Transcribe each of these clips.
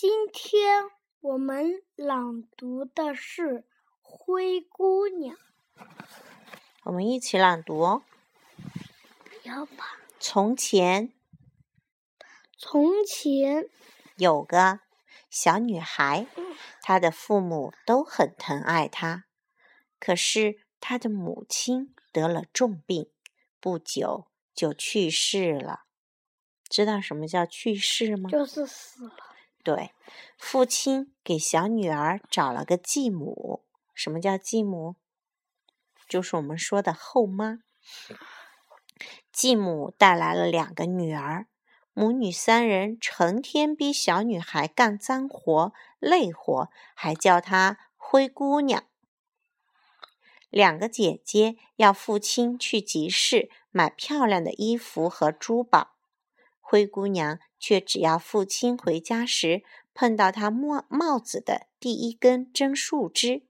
今天我们朗读的是《灰姑娘》。我们一起朗读哦。不要吧。从前，从前有个小女孩，她的父母都很疼爱她，可是她的母亲得了重病，不久就去世了。知道什么叫去世吗？就是死了。对，父亲给小女儿找了个继母。什么叫继母？就是我们说的后妈。继母带来了两个女儿，母女三人成天逼小女孩干脏活累活，还叫她灰姑娘。两个姐姐要父亲去集市买漂亮的衣服和珠宝。灰姑娘却只要父亲回家时碰到他帽帽子的第一根针树枝。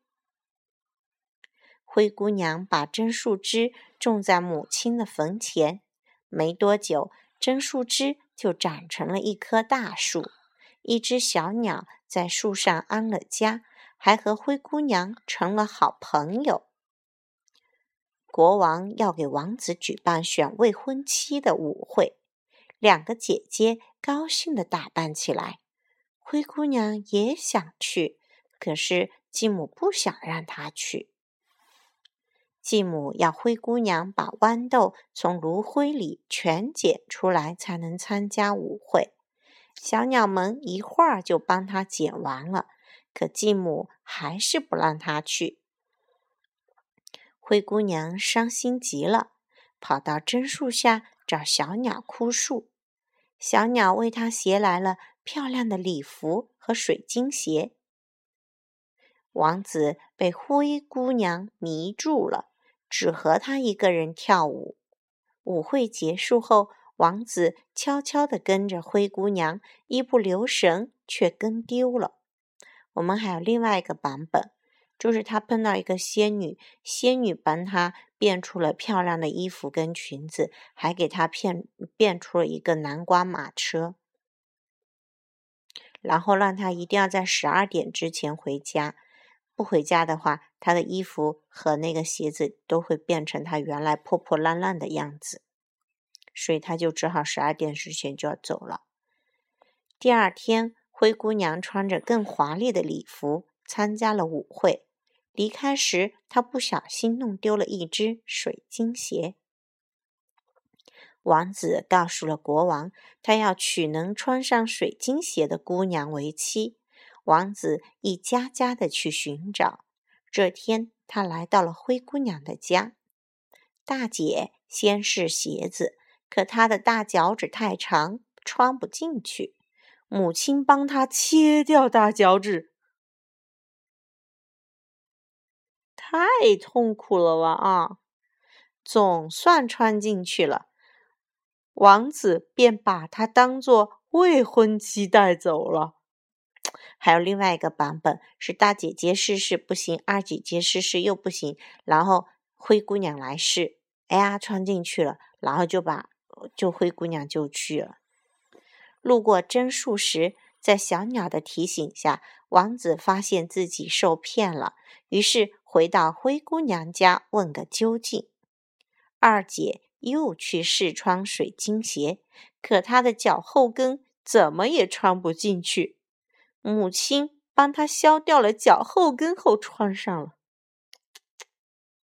灰姑娘把针树枝种在母亲的坟前，没多久，针树枝就长成了一棵大树。一只小鸟在树上安了家，还和灰姑娘成了好朋友。国王要给王子举办选未婚妻的舞会。两个姐姐高兴地打扮起来，灰姑娘也想去，可是继母不想让她去。继母要灰姑娘把豌豆从炉灰里全捡出来，才能参加舞会。小鸟们一会儿就帮她捡完了，可继母还是不让她去。灰姑娘伤心极了，跑到榛树下找小鸟哭诉。小鸟为她携来了漂亮的礼服和水晶鞋。王子被灰姑娘迷住了，只和她一个人跳舞。舞会结束后，王子悄悄地跟着灰姑娘，一不留神却跟丢了。我们还有另外一个版本。就是他碰到一个仙女，仙女帮他变出了漂亮的衣服跟裙子，还给他变变出了一个南瓜马车，然后让他一定要在十二点之前回家，不回家的话，他的衣服和那个鞋子都会变成他原来破破烂烂的样子，所以他就只好十二点之前就要走了。第二天，灰姑娘穿着更华丽的礼服参加了舞会。离开时，他不小心弄丢了一只水晶鞋。王子告诉了国王，他要娶能穿上水晶鞋的姑娘为妻。王子一家家的去寻找。这天，他来到了灰姑娘的家。大姐先试鞋子，可她的大脚趾太长，穿不进去。母亲帮她切掉大脚趾。太痛苦了哇啊！总算穿进去了，王子便把她当做未婚妻带走了。还有另外一个版本是大姐姐试试不行，二姐姐试试又不行，然后灰姑娘来试，哎呀，穿进去了，然后就把就灰姑娘就去了。路过榛树时，在小鸟的提醒下，王子发现自己受骗了，于是。回到灰姑娘家问个究竟。二姐又去试穿水晶鞋，可她的脚后跟怎么也穿不进去。母亲帮她削掉了脚后跟后穿上了。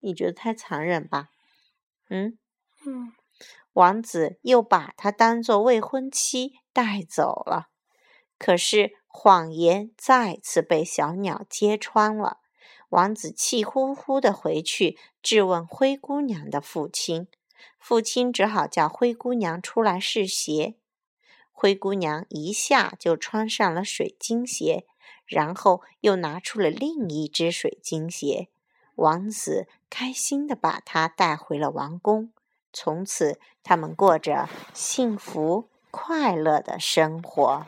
你觉得太残忍吧？嗯嗯。王子又把她当做未婚妻带走了，可是谎言再次被小鸟揭穿了。王子气呼呼地回去质问灰姑娘的父亲，父亲只好叫灰姑娘出来试鞋。灰姑娘一下就穿上了水晶鞋，然后又拿出了另一只水晶鞋。王子开心地把她带回了王宫，从此他们过着幸福快乐的生活。